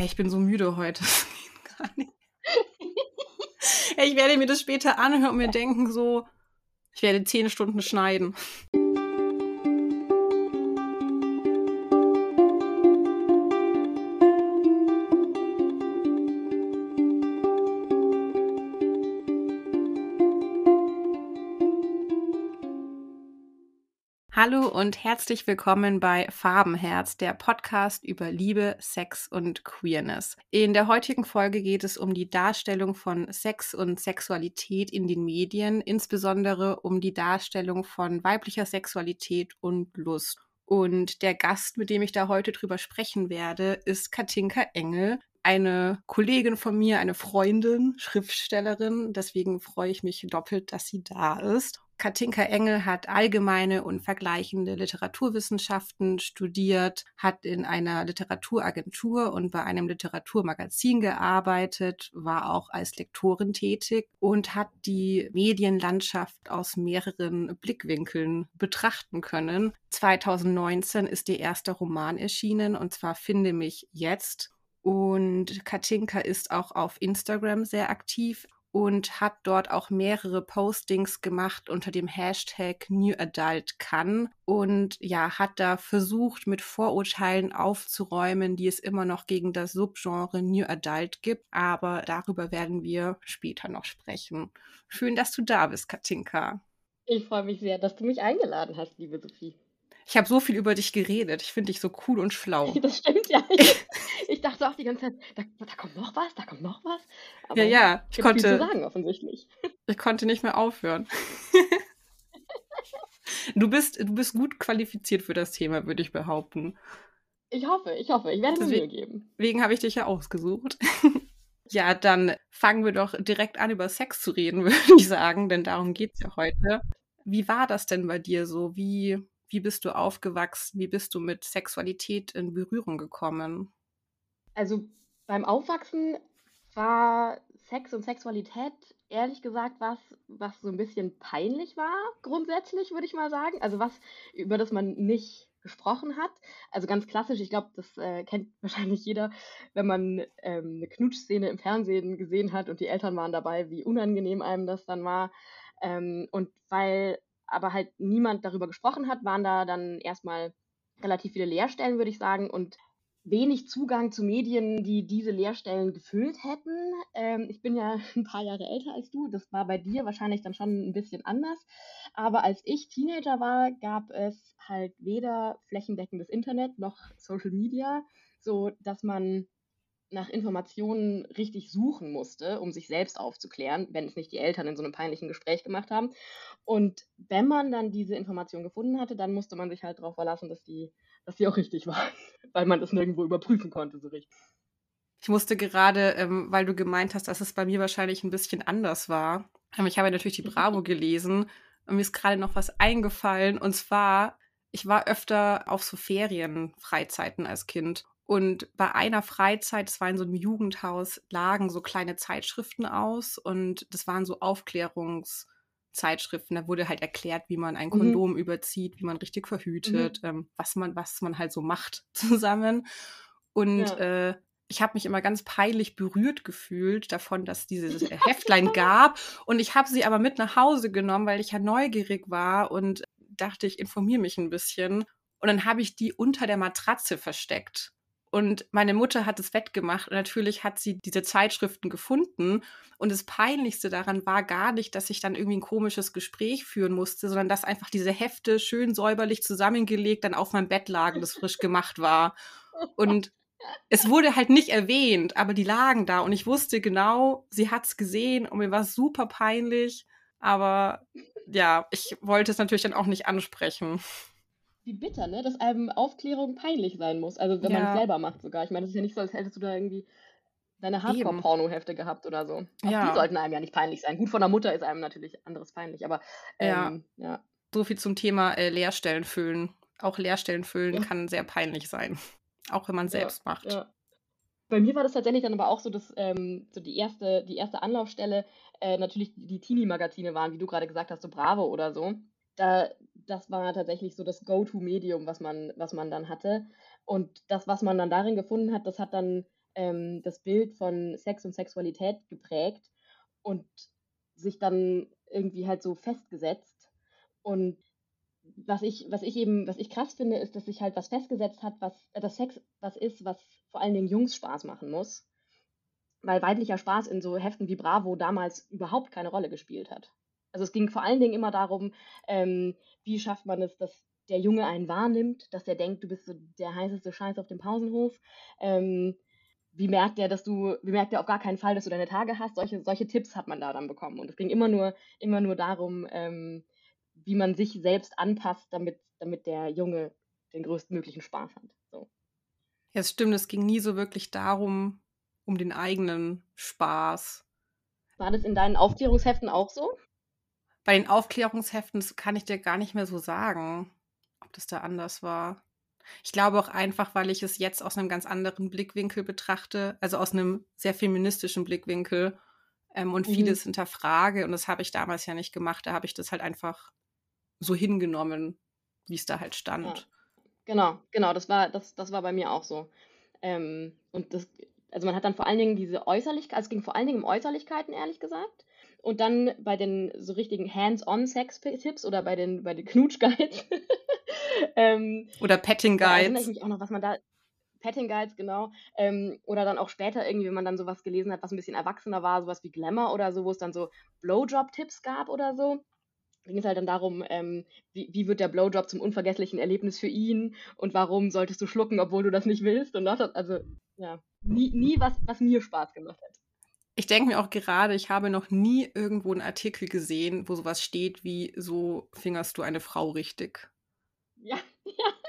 Hey, ich bin so müde heute. nicht. ich werde mir das später anhören und mir denken so, ich werde zehn Stunden schneiden. Hallo und herzlich willkommen bei Farbenherz, der Podcast über Liebe, Sex und Queerness. In der heutigen Folge geht es um die Darstellung von Sex und Sexualität in den Medien, insbesondere um die Darstellung von weiblicher Sexualität und Lust. Und der Gast, mit dem ich da heute drüber sprechen werde, ist Katinka Engel, eine Kollegin von mir, eine Freundin, Schriftstellerin. Deswegen freue ich mich doppelt, dass sie da ist. Katinka Engel hat allgemeine und vergleichende Literaturwissenschaften studiert, hat in einer Literaturagentur und bei einem Literaturmagazin gearbeitet, war auch als Lektorin tätig und hat die Medienlandschaft aus mehreren Blickwinkeln betrachten können. 2019 ist ihr erster Roman erschienen und zwar Finde mich jetzt. Und Katinka ist auch auf Instagram sehr aktiv und hat dort auch mehrere Postings gemacht unter dem Hashtag New Adult Kann und ja, hat da versucht, mit Vorurteilen aufzuräumen, die es immer noch gegen das Subgenre New Adult gibt. Aber darüber werden wir später noch sprechen. Schön, dass du da bist, Katinka. Ich freue mich sehr, dass du mich eingeladen hast, liebe Sophie. Ich habe so viel über dich geredet. Ich finde dich so cool und schlau. Das stimmt ja. Ich, ich dachte auch die ganze Zeit, da, da, kommt noch was, da kommt noch was. Aber ja, ja, ich konnte. Viel zu sagen, offensichtlich. Ich konnte nicht mehr aufhören. du, bist, du bist gut qualifiziert für das Thema, würde ich behaupten. Ich hoffe, ich hoffe. Ich werde es mir geben. Deswegen habe ich dich ja ausgesucht. ja, dann fangen wir doch direkt an, über Sex zu reden, würde ich sagen, denn darum geht es ja heute. Wie war das denn bei dir so? Wie wie bist du aufgewachsen? Wie bist du mit Sexualität in Berührung gekommen? Also beim Aufwachsen war Sex und Sexualität ehrlich gesagt was, was so ein bisschen peinlich war, grundsätzlich würde ich mal sagen. Also was, über das man nicht gesprochen hat. Also ganz klassisch, ich glaube, das äh, kennt wahrscheinlich jeder, wenn man ähm, eine Knutschszene im Fernsehen gesehen hat und die Eltern waren dabei, wie unangenehm einem das dann war. Ähm, und weil aber halt niemand darüber gesprochen hat, waren da dann erstmal relativ viele Leerstellen, würde ich sagen, und wenig Zugang zu Medien, die diese Leerstellen gefüllt hätten. Ähm, ich bin ja ein paar Jahre älter als du, das war bei dir wahrscheinlich dann schon ein bisschen anders. Aber als ich Teenager war, gab es halt weder flächendeckendes Internet noch Social Media, so dass man nach Informationen richtig suchen musste, um sich selbst aufzuklären, wenn es nicht die Eltern in so einem peinlichen Gespräch gemacht haben. Und wenn man dann diese Information gefunden hatte, dann musste man sich halt darauf verlassen, dass die, dass die auch richtig war, weil man das nirgendwo überprüfen konnte so richtig. Ich musste gerade, ähm, weil du gemeint hast, dass es bei mir wahrscheinlich ein bisschen anders war. Ähm, ich habe natürlich die Bravo gelesen und mir ist gerade noch was eingefallen. Und zwar, ich war öfter auf so Ferienfreizeiten als Kind. Und bei einer Freizeit, es war in so einem Jugendhaus, lagen so kleine Zeitschriften aus und das waren so Aufklärungszeitschriften. Da wurde halt erklärt, wie man ein mhm. Kondom mhm. überzieht, wie man richtig verhütet, mhm. ähm, was man, was man halt so macht zusammen. Und ja. äh, ich habe mich immer ganz peinlich berührt gefühlt davon, dass dieses Heftlein gab. Und ich habe sie aber mit nach Hause genommen, weil ich ja neugierig war und dachte, ich informiere mich ein bisschen. Und dann habe ich die unter der Matratze versteckt. Und meine Mutter hat es wettgemacht und natürlich hat sie diese Zeitschriften gefunden. Und das Peinlichste daran war gar nicht, dass ich dann irgendwie ein komisches Gespräch führen musste, sondern dass einfach diese Hefte schön säuberlich zusammengelegt dann auf meinem Bett lagen, das frisch gemacht war. Und es wurde halt nicht erwähnt, aber die lagen da und ich wusste genau, sie hat es gesehen und mir war es super peinlich. Aber ja, ich wollte es natürlich dann auch nicht ansprechen wie bitter, ne? Dass einem Aufklärung peinlich sein muss. Also wenn ja. man es selber macht sogar. Ich meine, es ist ja nicht so, als hättest du da irgendwie deine Hardcore-Porno-Hefte gehabt oder so. Auch ja. die sollten einem ja nicht peinlich sein. Gut, von der Mutter ist einem natürlich anderes peinlich, aber ähm, ja. ja. So viel zum Thema äh, Leerstellen füllen. Auch Leerstellen füllen ja. kann sehr peinlich sein. Auch wenn man selbst macht. Bei mir war das tatsächlich dann aber auch so, dass ähm, so die erste, die erste Anlaufstelle äh, natürlich die Teenie-Magazine waren, wie du gerade gesagt hast, so Bravo oder so da, das war tatsächlich so das Go-To-Medium, was man, was man dann hatte. Und das, was man dann darin gefunden hat, das hat dann ähm, das Bild von Sex und Sexualität geprägt und sich dann irgendwie halt so festgesetzt. Und was ich, was ich eben, was ich krass finde, ist, dass sich halt was festgesetzt hat, was äh, das Sex was ist, was vor allen Dingen Jungs Spaß machen muss. Weil weiblicher Spaß in so Heften wie Bravo damals überhaupt keine Rolle gespielt hat. Also es ging vor allen Dingen immer darum, ähm, wie schafft man es, dass der Junge einen wahrnimmt, dass er denkt, du bist so der heißeste Scheiß auf dem Pausenhof. Ähm, wie merkt er, dass du, wie merkt er auf gar keinen Fall, dass du deine Tage hast? Solche, solche Tipps hat man da dann bekommen. Und es ging immer nur, immer nur darum, ähm, wie man sich selbst anpasst, damit, damit der Junge den größtmöglichen Spaß hat. So. Ja, es stimmt, es ging nie so wirklich darum, um den eigenen Spaß. War das in deinen Aufklärungsheften auch so? Bei den Aufklärungsheften kann ich dir gar nicht mehr so sagen, ob das da anders war. Ich glaube auch einfach, weil ich es jetzt aus einem ganz anderen Blickwinkel betrachte, also aus einem sehr feministischen Blickwinkel ähm, und mhm. vieles hinterfrage. Und das habe ich damals ja nicht gemacht. Da habe ich das halt einfach so hingenommen, wie es da halt stand. Ja. Genau, genau, das war, das, das war bei mir auch so. Ähm, und das, also man hat dann vor allen Dingen diese Äußerlichkeiten, also es ging vor allen Dingen um Äußerlichkeiten, ehrlich gesagt. Und dann bei den so richtigen Hands-on-Sex-Tipps oder bei den, bei den Knutsch-Guides. ähm, oder Petting-Guides. Erinnere ich mich auch noch, was man da. Petting-Guides, genau. Ähm, oder dann auch später irgendwie, wenn man dann sowas gelesen hat, was ein bisschen erwachsener war, sowas wie Glamour oder so, wo es dann so Blowjob-Tipps gab oder so ging es halt dann darum, ähm, wie, wie wird der Blowjob zum unvergesslichen Erlebnis für ihn und warum solltest du schlucken, obwohl du das nicht willst. Und das, also, ja, nie, nie was, was mir Spaß gemacht hat. Ich denke mir auch gerade, ich habe noch nie irgendwo einen Artikel gesehen, wo sowas steht wie so fingerst du eine Frau richtig. Ja.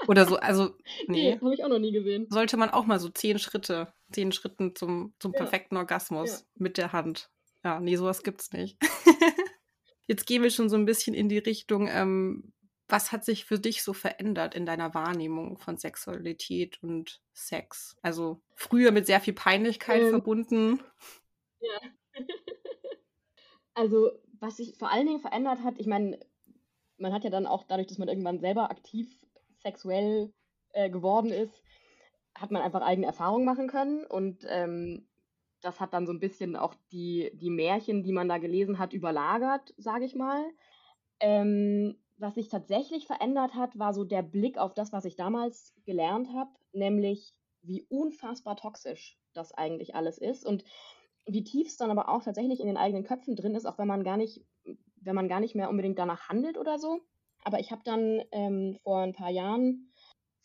Oder so, also, nee. nee habe ich auch noch nie gesehen. Sollte man auch mal so zehn Schritte, zehn Schritten zum, zum ja. perfekten Orgasmus ja. mit der Hand. Ja, nee, sowas gibt's nicht. Jetzt gehen wir schon so ein bisschen in die Richtung, ähm, was hat sich für dich so verändert in deiner Wahrnehmung von Sexualität und Sex? Also früher mit sehr viel Peinlichkeit ähm, verbunden. Ja. also, was sich vor allen Dingen verändert hat, ich meine, man hat ja dann auch dadurch, dass man irgendwann selber aktiv sexuell äh, geworden ist, hat man einfach eigene Erfahrungen machen können und ähm, das hat dann so ein bisschen auch die, die Märchen, die man da gelesen hat, überlagert, sage ich mal. Ähm, was sich tatsächlich verändert hat, war so der Blick auf das, was ich damals gelernt habe, nämlich wie unfassbar toxisch das eigentlich alles ist und wie tief es dann aber auch tatsächlich in den eigenen Köpfen drin ist, auch wenn man gar nicht, wenn man gar nicht mehr unbedingt danach handelt oder so. Aber ich habe dann ähm, vor ein paar Jahren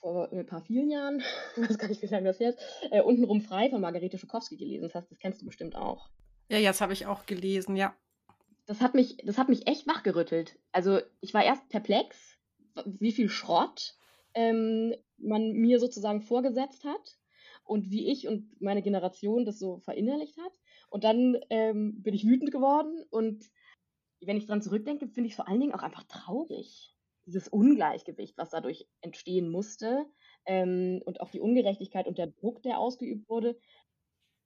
vor ein paar vielen Jahren, ich weiß gar nicht, wie lange das jetzt, äh, untenrum frei von Margarete Schukowski gelesen. Das heißt, das kennst du bestimmt auch. Ja, ja, das habe ich auch gelesen, ja. Das hat mich, das hat mich echt wachgerüttelt. Also ich war erst perplex, wie viel Schrott ähm, man mir sozusagen vorgesetzt hat und wie ich und meine Generation das so verinnerlicht hat. Und dann ähm, bin ich wütend geworden und wenn ich dran zurückdenke, finde ich es vor allen Dingen auch einfach traurig dieses Ungleichgewicht, was dadurch entstehen musste ähm, und auch die Ungerechtigkeit und der Druck, der ausgeübt wurde,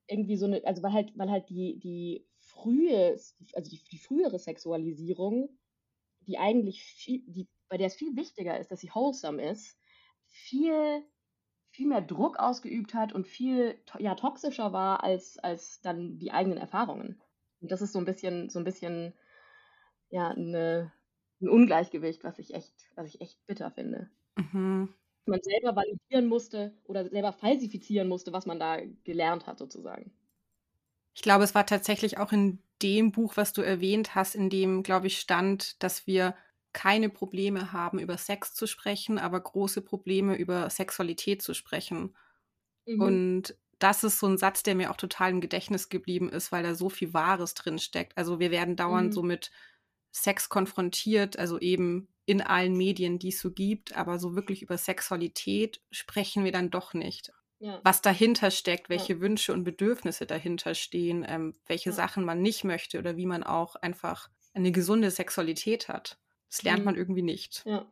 irgendwie so eine, also weil halt, weil halt die, die frühe, also die, die frühere Sexualisierung, die eigentlich viel, die, bei der es viel wichtiger ist, dass sie wholesome ist, viel, viel mehr Druck ausgeübt hat und viel ja, toxischer war als, als dann die eigenen Erfahrungen. Und das ist so ein bisschen, so ein bisschen, ja, eine, ein Ungleichgewicht, was ich echt, was ich echt bitter finde. Mhm. Man selber validieren musste oder selber falsifizieren musste, was man da gelernt hat, sozusagen. Ich glaube, es war tatsächlich auch in dem Buch, was du erwähnt hast, in dem, glaube ich, stand, dass wir keine Probleme haben, über Sex zu sprechen, aber große Probleme über Sexualität zu sprechen. Mhm. Und das ist so ein Satz, der mir auch total im Gedächtnis geblieben ist, weil da so viel Wahres drin steckt. Also wir werden dauernd mhm. so mit Sex konfrontiert, also eben in allen Medien, die es so gibt, aber so wirklich über Sexualität sprechen wir dann doch nicht. Ja. Was dahinter steckt, welche ja. Wünsche und Bedürfnisse dahinter stehen, ähm, welche ja. Sachen man nicht möchte oder wie man auch einfach eine gesunde Sexualität hat. Das lernt mhm. man irgendwie nicht. Ja.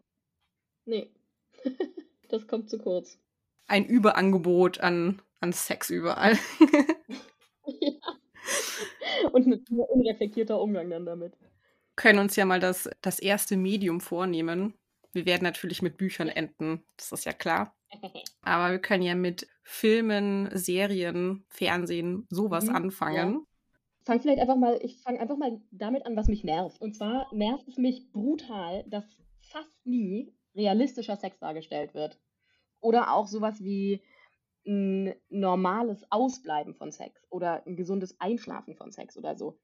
Nee. das kommt zu kurz. Ein Überangebot an, an Sex überall. ja. Und ein unreflektierter Umgang dann damit können uns ja mal das, das erste Medium vornehmen. Wir werden natürlich mit Büchern enden, das ist ja klar. Aber wir können ja mit Filmen, Serien, Fernsehen, sowas mhm, anfangen. Ja. Fange vielleicht einfach mal, ich fange einfach mal damit an, was mich nervt. Und zwar nervt es mich brutal, dass fast nie realistischer Sex dargestellt wird. Oder auch sowas wie ein normales Ausbleiben von Sex oder ein gesundes Einschlafen von Sex oder so.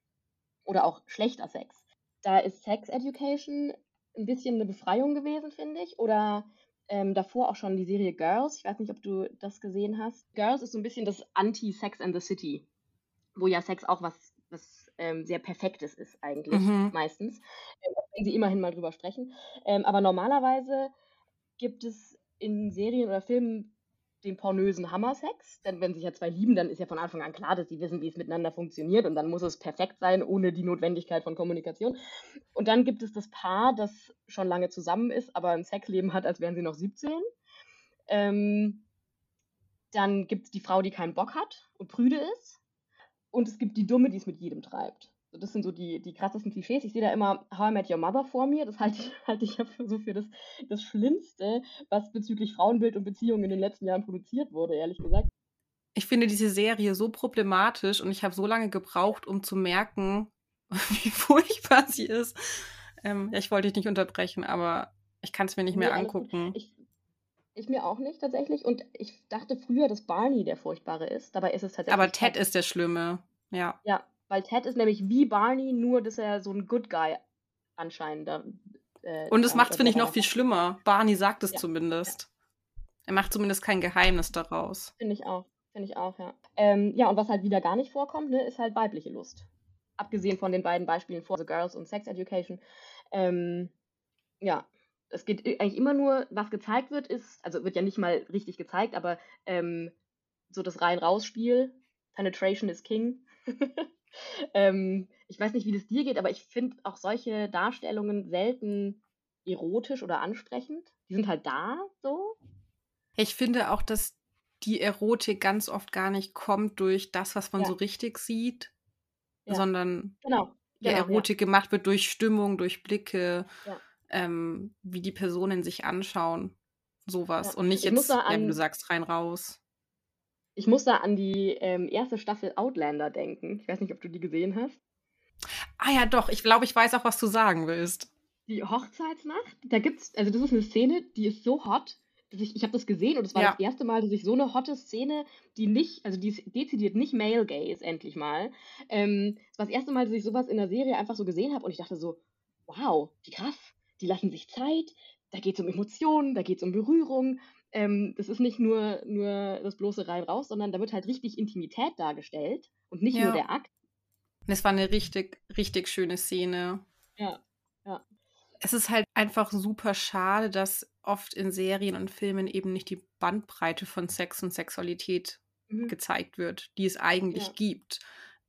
Oder auch schlechter Sex. Da ist Sex Education ein bisschen eine Befreiung gewesen, finde ich. Oder ähm, davor auch schon die Serie Girls. Ich weiß nicht, ob du das gesehen hast. Girls ist so ein bisschen das Anti-Sex and the City, wo ja Sex auch was, was ähm, sehr Perfektes ist eigentlich mhm. meistens. Ähm, wenn sie immerhin mal drüber sprechen. Ähm, aber normalerweise gibt es in Serien oder Filmen den pornösen Hammersex. Denn wenn sich ja zwei lieben, dann ist ja von Anfang an klar, dass sie wissen, wie es miteinander funktioniert und dann muss es perfekt sein, ohne die Notwendigkeit von Kommunikation. Und dann gibt es das Paar, das schon lange zusammen ist, aber ein Sexleben hat, als wären sie noch 17. Ähm, dann gibt es die Frau, die keinen Bock hat und prüde ist. Und es gibt die Dumme, die es mit jedem treibt. Das sind so die, die krassesten Klischees. Ich sehe da immer How I Met Your Mother vor mir. Das halte ich, halte ich ja für so für das, das Schlimmste, was bezüglich Frauenbild und Beziehungen in den letzten Jahren produziert wurde, ehrlich gesagt. Ich finde diese Serie so problematisch und ich habe so lange gebraucht, um zu merken, wie furchtbar sie ist. Ähm, ja, ich wollte dich nicht unterbrechen, aber ich kann es mir nicht nee, mehr angucken. Ich, ich mir auch nicht tatsächlich. Und ich dachte früher, dass Barney der Furchtbare ist. Dabei ist es tatsächlich. Aber Ted, Ted. ist der Schlimme. Ja. Ja, weil Ted ist nämlich wie Barney, nur dass er so ein Good Guy anscheinend. Äh, Und es macht es, finde ich, noch viel schlimmer. Barney sagt es ja. zumindest. Ja. Er macht zumindest kein Geheimnis daraus. Finde ich auch. Finde ich auch, ja. Ähm, ja, und was halt wieder gar nicht vorkommt, ne, ist halt weibliche Lust. Abgesehen von den beiden Beispielen vor The Girls und Sex Education. Ähm, ja, es geht eigentlich immer nur, was gezeigt wird, ist, also wird ja nicht mal richtig gezeigt, aber ähm, so das Rein-Raus-Spiel, Penetration is King. ähm, ich weiß nicht, wie das dir geht, aber ich finde auch solche Darstellungen selten erotisch oder ansprechend. Die sind halt da so. Ich finde auch, dass die Erotik ganz oft gar nicht kommt durch das, was man ja. so richtig sieht, ja. sondern genau. die genau, Erotik ja. gemacht wird durch Stimmung, durch Blicke, ähm, wie die Personen sich anschauen. Sowas. Und nicht ich jetzt, an, wie du sagst, rein raus. Ich muss da an die ähm, erste Staffel Outlander denken. Ich weiß nicht, ob du die gesehen hast. Ah ja, doch. Ich glaube, ich weiß auch, was du sagen willst. Die Hochzeitsnacht, da gibt's, also das ist eine Szene, die ist so hot, dass ich, ich habe das gesehen und es war ja. das erste Mal, dass ich so eine hotte Szene, die nicht, also die ist dezidiert nicht male gay ist, endlich mal. Ähm, es war das erste Mal, dass ich sowas in der Serie einfach so gesehen habe und ich dachte so, wow, wie krass, die lassen sich Zeit, da geht es um Emotionen, da geht es um Berührung, ähm, das ist nicht nur, nur das bloße rein raus, sondern da wird halt richtig Intimität dargestellt und nicht ja. nur der Akt. Es war eine richtig, richtig schöne Szene. Ja, ja. Es ist halt einfach super schade, dass oft in Serien und Filmen eben nicht die Bandbreite von Sex und Sexualität mhm. gezeigt wird, die es eigentlich ja. gibt.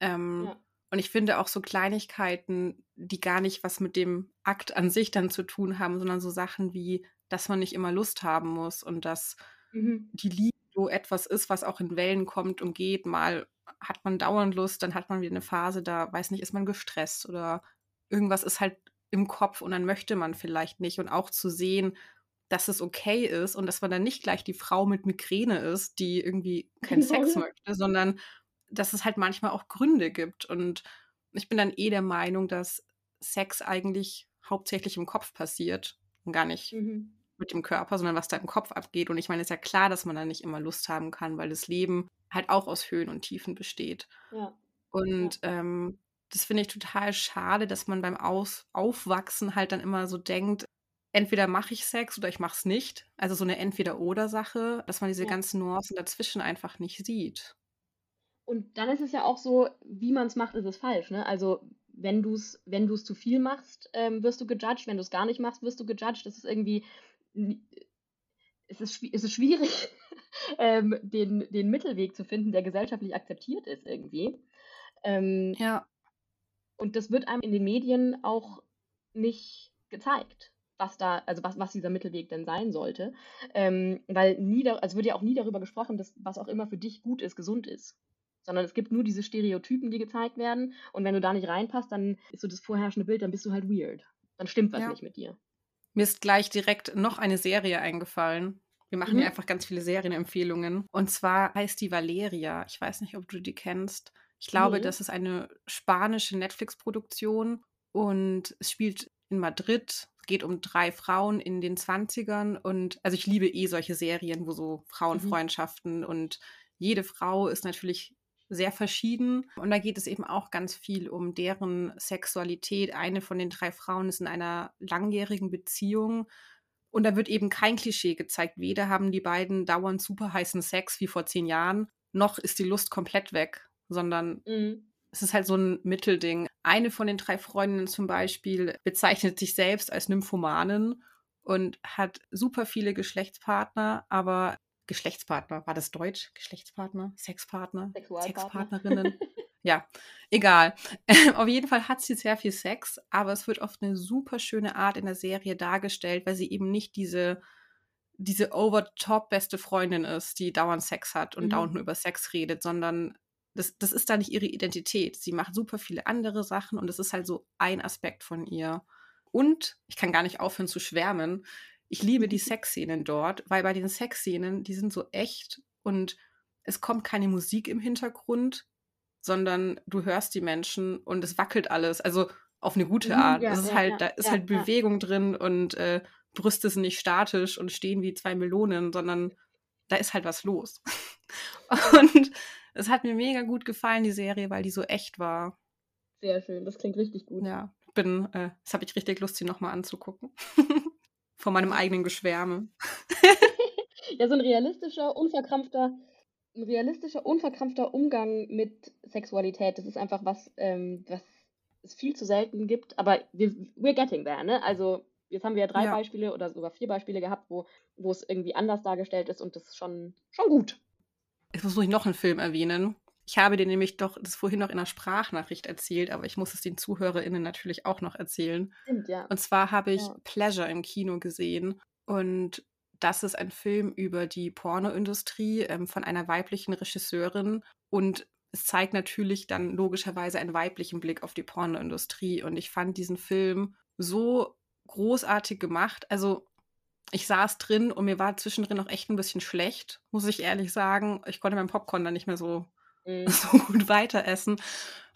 Ähm, ja. Und ich finde auch so Kleinigkeiten, die gar nicht was mit dem Akt an sich dann zu tun haben, sondern so Sachen wie dass man nicht immer Lust haben muss und dass mhm. die Liebe so etwas ist, was auch in Wellen kommt und geht. Mal hat man dauernd Lust, dann hat man wieder eine Phase, da weiß nicht, ist man gestresst oder irgendwas ist halt im Kopf und dann möchte man vielleicht nicht. Und auch zu sehen, dass es okay ist und dass man dann nicht gleich die Frau mit Migräne ist, die irgendwie keinen Sex möchte, sondern dass es halt manchmal auch Gründe gibt. Und ich bin dann eh der Meinung, dass Sex eigentlich hauptsächlich im Kopf passiert und gar nicht mhm. mit dem Körper, sondern was da im Kopf abgeht. Und ich meine, es ist ja klar, dass man da nicht immer Lust haben kann, weil das Leben halt auch aus Höhen und Tiefen besteht. Ja. Und ja. Ähm, das finde ich total schade, dass man beim aus Aufwachsen halt dann immer so denkt, entweder mache ich Sex oder ich mache es nicht. Also so eine Entweder-Oder-Sache, dass man diese ja. ganzen Nuancen dazwischen einfach nicht sieht. Und dann ist es ja auch so, wie man es macht, ist es falsch. Ne? Also wenn du es wenn du's zu viel machst, ähm, wirst du gejudged. Wenn du es gar nicht machst, wirst du gejudged. Das ist irgendwie, es ist, es ist schwierig, ähm, den, den Mittelweg zu finden, der gesellschaftlich akzeptiert ist irgendwie. Ähm, ja. Und das wird einem in den Medien auch nicht gezeigt, was da, also was, was dieser Mittelweg denn sein sollte. Ähm, weil nie, da, also wird ja auch nie darüber gesprochen, dass was auch immer für dich gut ist, gesund ist sondern es gibt nur diese Stereotypen, die gezeigt werden. Und wenn du da nicht reinpasst, dann ist so das vorherrschende Bild, dann bist du halt weird. Dann stimmt was ja. nicht mit dir. Mir ist gleich direkt noch eine Serie eingefallen. Wir machen Mhm. hier einfach ganz viele Serienempfehlungen. Und zwar heißt die Valeria. Ich weiß nicht, ob du die kennst. Ich glaube, Nee. das ist eine spanische Netflix-Produktion und es spielt in Madrid. Es geht um drei Frauen in den 20ern und also ich liebe eh solche Serien, wo so Frauenfreundschaften und jede Frau ist natürlich sehr verschieden und da geht es eben auch ganz viel um deren Sexualität. Eine von den drei Frauen ist in einer langjährigen Beziehung und da wird eben kein Klischee gezeigt. Weder haben die beiden dauernd super heißen Sex wie vor zehn Jahren, noch ist die Lust komplett weg, sondern Mhm. es ist halt so ein Mittelding. Eine von den drei Freundinnen zum Beispiel bezeichnet sich selbst als Nymphomanin und hat super viele Geschlechtspartner, aber Geschlechtspartner, war das Deutsch? Geschlechtspartner? Sexpartner? Sexpartnerinnen? ja, egal. Auf jeden Fall hat sie sehr viel Sex, aber es wird auf eine super schöne Art in der Serie dargestellt, weil sie eben nicht diese diese over-top beste Freundin ist, die dauernd Sex hat und Mhm. dauernd nur über Sex redet, sondern das, das ist da nicht ihre Identität. Sie macht super viele andere Sachen und es ist halt so ein Aspekt von ihr. Und ich kann gar nicht aufhören zu schwärmen. Ich liebe die Sexszenen dort, weil bei den Sexszenen, die sind so echt und es kommt keine Musik im Hintergrund, sondern du hörst die Menschen und es wackelt alles. Also auf eine gute Mhm, Art. ja, es ist ja, halt, da ist ja, halt. Bewegung drin und äh, Brüste sind nicht statisch und stehen wie zwei Melonen, sondern da ist halt was los. Und es hat mir mega gut gefallen, die Serie, weil die so echt war. Sehr schön, das klingt richtig gut. Ja, bin, äh, das habe ich richtig Lust, sie nochmal anzugucken. Von meinem eigenen Geschwärme. Ja, so ein realistischer, unverkrampfter, ein realistischer, unverkrampfter Umgang mit Sexualität, das ist einfach was, ähm, was es viel zu selten gibt, aber wir, we're getting there, ne? Also jetzt haben wir ja drei Ja. Beispiele oder sogar vier Beispiele gehabt, wo, wo es irgendwie anders dargestellt ist und das ist schon, schon gut. Jetzt muss ich noch einen Film erwähnen. Ich habe dir nämlich doch das vorhin noch in einer Sprachnachricht erzählt, aber ich muss es den ZuhörerInnen natürlich auch noch erzählen. Stimmt, ja. Und zwar habe ich Ja. Pleasure im Kino gesehen und das ist ein Film über die Pornoindustrie ähm, von einer weiblichen Regisseurin und es zeigt natürlich dann logischerweise einen weiblichen Blick auf die Pornoindustrie und ich fand diesen Film so großartig gemacht. Also ich saß drin und mir war zwischendrin auch echt ein bisschen schlecht, muss ich ehrlich sagen. Ich konnte mein Popcorn dann nicht mehr so Mhm. so gut weiter essen,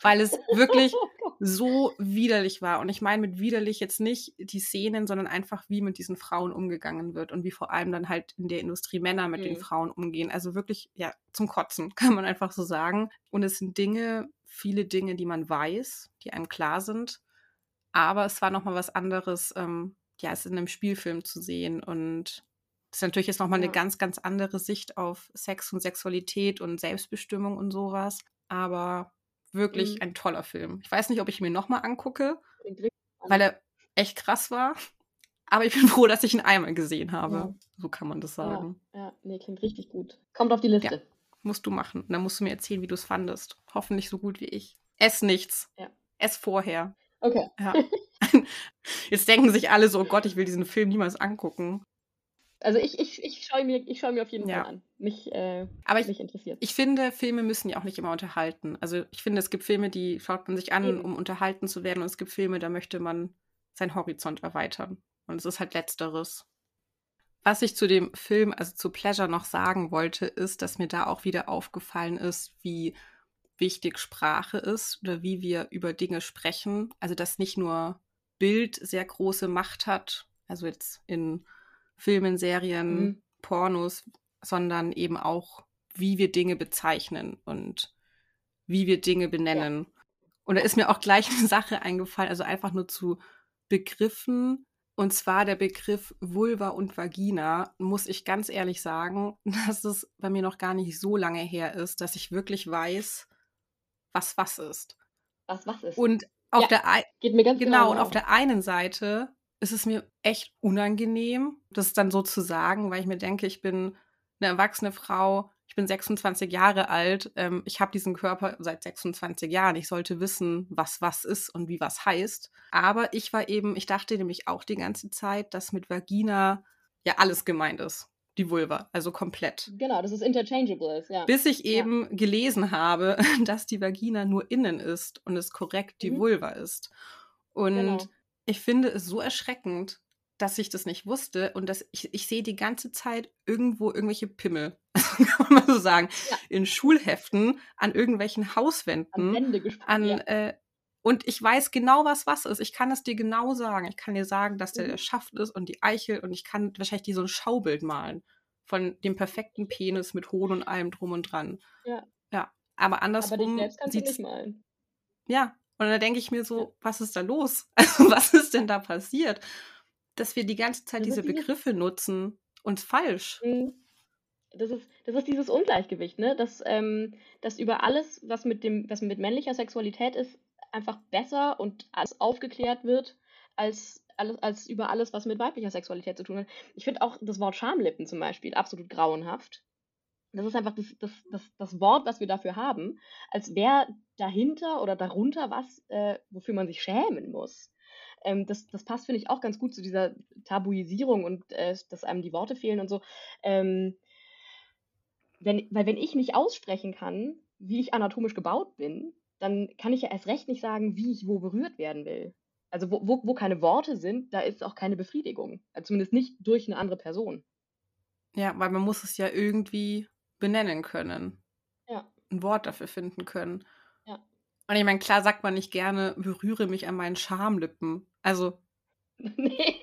weil es wirklich so widerlich war. Und ich meine mit widerlich jetzt nicht die Szenen, sondern einfach, wie mit diesen Frauen umgegangen wird und wie vor allem dann halt in der Industrie Männer mit den Mhm. Frauen umgehen. Also wirklich, ja, zum Kotzen, kann man einfach so sagen. Und es sind Dinge, viele Dinge, die man weiß, die einem klar sind. Aber es war nochmal was anderes, ähm, ja, es in einem Spielfilm zu sehen und das ist natürlich jetzt nochmal Ja. eine ganz, ganz andere Sicht auf Sex und Sexualität und Selbstbestimmung und sowas. Aber wirklich Mhm. ein toller Film. Ich weiß nicht, ob ich ihn mir nochmal angucke, weil er echt krass war. Aber ich bin froh, dass ich ihn einmal gesehen habe. Ja. So kann man das Ja, sagen. ja, nee, klingt richtig gut. Kommt auf die Liste. Musst du machen. Und dann musst du mir erzählen, wie du es fandest. Hoffentlich so gut wie ich. Ess nichts. Ja. Ess vorher. Okay. Ja. Jetzt denken sich alle so, oh Gott, ich will diesen Film niemals angucken. Also ich, ich, ich schaue mir, ich mir auf jeden Ja. Fall an. Mich, äh, Aber ich, mich interessiert. ich finde, Filme müssen ja auch nicht immer unterhalten. Also ich finde, es gibt Filme, die schaut man sich an, Eben. um unterhalten zu werden. Und es gibt Filme, da möchte man seinen Horizont erweitern. Und es ist halt letzteres. Was ich zu dem Film, also zu Pleasure noch sagen wollte, ist, dass mir da auch wieder aufgefallen ist, wie wichtig Sprache ist oder wie wir über Dinge sprechen. Also dass nicht nur Bild sehr große Macht hat, also jetzt in Filmen, Serien, Mhm. Pornos, sondern eben auch, wie wir Dinge bezeichnen und wie wir Dinge benennen. Und da ist mir auch gleich eine Sache eingefallen, also einfach nur zu Begriffen. Und zwar der Begriff Vulva und Vagina, muss ich ganz ehrlich sagen, dass es bei mir noch gar nicht so lange her ist, dass ich wirklich weiß, was was ist. Was was ist. Und auf Ja, der Geht mir ganz Genau, und auf der einen Seite ist es mir echt unangenehm, das dann so zu sagen, weil ich mir denke, ich bin eine erwachsene Frau, ich bin 26 Jahre alt, ähm, ich habe diesen Körper seit 26 Jahren, ich sollte wissen, was was ist und wie was heißt. Aber ich war eben, ich dachte nämlich auch die ganze Zeit, dass mit Vagina ja alles gemeint ist, die Vulva, also komplett. Genau, dass es interchangeable ist, ja. Bis ich Ja. eben gelesen habe, dass die Vagina nur innen ist und es korrekt die Mhm. Vulva ist. Und Genau. Ich finde es so erschreckend, dass ich das nicht wusste und dass ich, ich sehe die ganze Zeit irgendwo irgendwelche Pimmel, kann man so sagen, ja. in Schulheften, an irgendwelchen Hauswänden, an, an ja. äh, und ich weiß genau, was was ist. Ich kann es dir genau sagen. Ich kann dir sagen, dass der, der mhm. Schaft ist und die Eichel und ich kann wahrscheinlich dir so ein Schaubild malen von dem perfekten Penis mit Hohn und allem drum und dran. Ja. Ja. Aber andersrum. Aber dich selbst kannst du nicht malen. Ja. Und da denke ich mir so, was ist da los? Also, was ist denn da passiert? Dass wir die ganze Zeit diese Begriffe nutzen und falsch. Mhm. Das ist, das ist dieses Ungleichgewicht, ne? Dass, ähm, dass über alles, was mit dem, was mit männlicher Sexualität ist, einfach besser und alles aufgeklärt wird, als, alles, als über alles, was mit weiblicher Sexualität zu tun hat. Ich finde auch das Wort Schamlippen zum Beispiel absolut grauenhaft. Das ist einfach das, das, das, das Wort, was wir dafür haben, als wäre dahinter oder darunter was, äh, wofür man sich schämen muss. Ähm, das, das passt, finde ich, auch ganz gut zu dieser Tabuisierung und äh, dass einem die Worte fehlen und so. Ähm, wenn, weil wenn ich nicht aussprechen kann, wie ich anatomisch gebaut bin, dann kann ich ja erst recht nicht sagen, wie ich wo berührt werden will. Also wo, wo, wo keine Worte sind, da ist auch keine Befriedigung. Also zumindest nicht durch eine andere Person. Ja, weil man muss es ja irgendwie benennen können. Ja. Ein Wort dafür finden können. Ja. Und ich meine, klar sagt man nicht gerne, berühre mich an meinen Schamlippen. Also. Nee.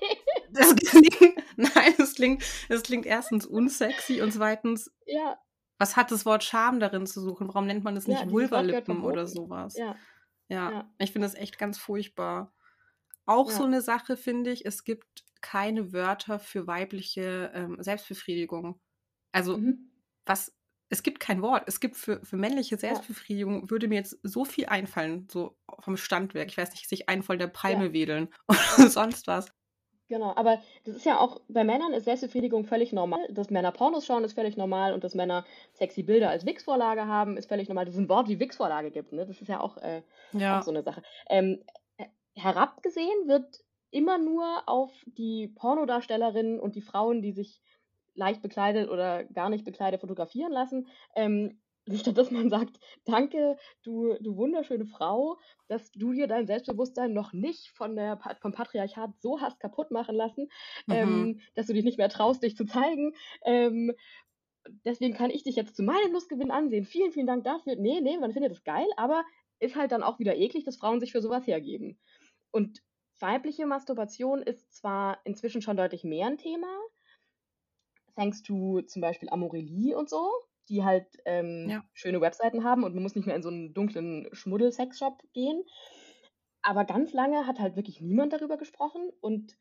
Das klingt, nein, es klingt, es klingt erstens unsexy und zweitens ja. Was hat das Wort Scham darin zu suchen? Warum nennt man das nicht ja, Vulvalippen oder sowas? Ja. Ja, ja. ich finde das echt ganz furchtbar. Auch so eine Sache finde ich, es gibt keine Wörter für weibliche ähm, Selbstbefriedigung. Also, mhm. Was, es gibt kein Wort. Es gibt für, für männliche Selbstbefriedigung, ja. würde mir jetzt so viel einfallen, so vom Standwerk. Ich weiß nicht, sich einen voll der Palme ja. wedeln oder sonst was. Genau, aber das ist ja auch, bei Männern ist Selbstbefriedigung völlig normal. Dass Männer Pornos schauen, ist völlig normal und dass Männer sexy Bilder als Wix-Vorlage haben, ist völlig normal. Dass es ein Wort wie Wix-Vorlage gibt, ne? Das ist ja auch, äh, ja. auch so eine Sache. Ähm, äh, herabgesehen wird immer nur auf die Pornodarstellerinnen und die Frauen, die sich leicht bekleidet oder gar nicht bekleidet fotografieren lassen, ähm, statt dass man sagt, danke, du, du wunderschöne Frau, dass du hier dein Selbstbewusstsein noch nicht von der, vom Patriarchat so hast kaputt machen lassen, mhm. ähm, dass du dich nicht mehr traust, dich zu zeigen. Ähm, deswegen kann ich dich jetzt zu meinem Lustgewinn ansehen. Vielen, vielen Dank dafür. Nee, nee, man findet das geil, aber ist halt dann auch wieder eklig, dass Frauen sich für sowas hergeben. Und weibliche Masturbation ist zwar inzwischen schon deutlich mehr ein Thema, thanks to zum Beispiel Amorelie und so, die halt ähm, ja. schöne Webseiten haben und man muss nicht mehr in so einen dunklen Schmuddel-Sexshop gehen. Aber ganz lange hat halt wirklich niemand darüber gesprochen und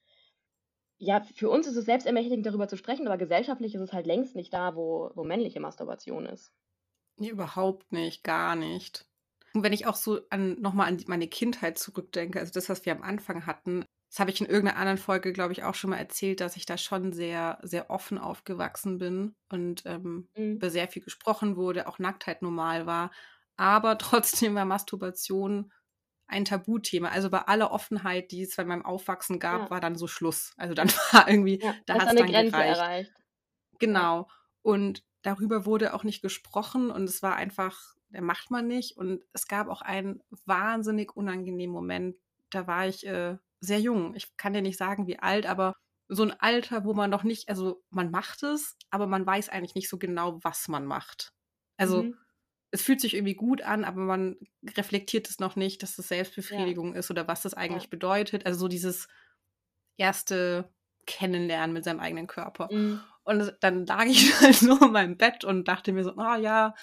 ja, für uns ist es selbstermächtigend, darüber zu sprechen, aber gesellschaftlich ist es halt längst nicht da, wo, wo männliche Masturbation ist. Nee, überhaupt nicht, gar nicht. Und wenn ich auch so an, nochmal an meine Kindheit zurückdenke, also das, was wir am Anfang hatten, das habe ich in irgendeiner anderen Folge, glaube ich, auch schon mal erzählt, dass ich da schon sehr, sehr offen aufgewachsen bin und ähm, mhm. über sehr viel gesprochen wurde, auch Nacktheit normal war. Aber trotzdem war Masturbation ein Tabuthema. Also bei aller Offenheit, die es bei meinem Aufwachsen gab, ja. war dann so Schluss. Also dann war irgendwie, ja, da hat es dann Grenze gereicht. erreicht. Genau. Und darüber wurde auch nicht gesprochen und es war einfach, der macht man nicht. Und es gab auch einen wahnsinnig unangenehmen Moment. Da war ich äh, sehr jung. Ich kann dir nicht sagen, wie alt, aber so ein Alter, wo man noch nicht, also man macht es, aber man weiß eigentlich nicht so genau, was man macht. Also mhm. es fühlt sich irgendwie gut an, aber man reflektiert es noch nicht, dass das Selbstbefriedigung ja. ist oder was das eigentlich ja. bedeutet. Also so dieses erste Kennenlernen mit seinem eigenen Körper. Mhm. Und dann lag ich halt so in meinem Bett und dachte mir so, ah oh, ja,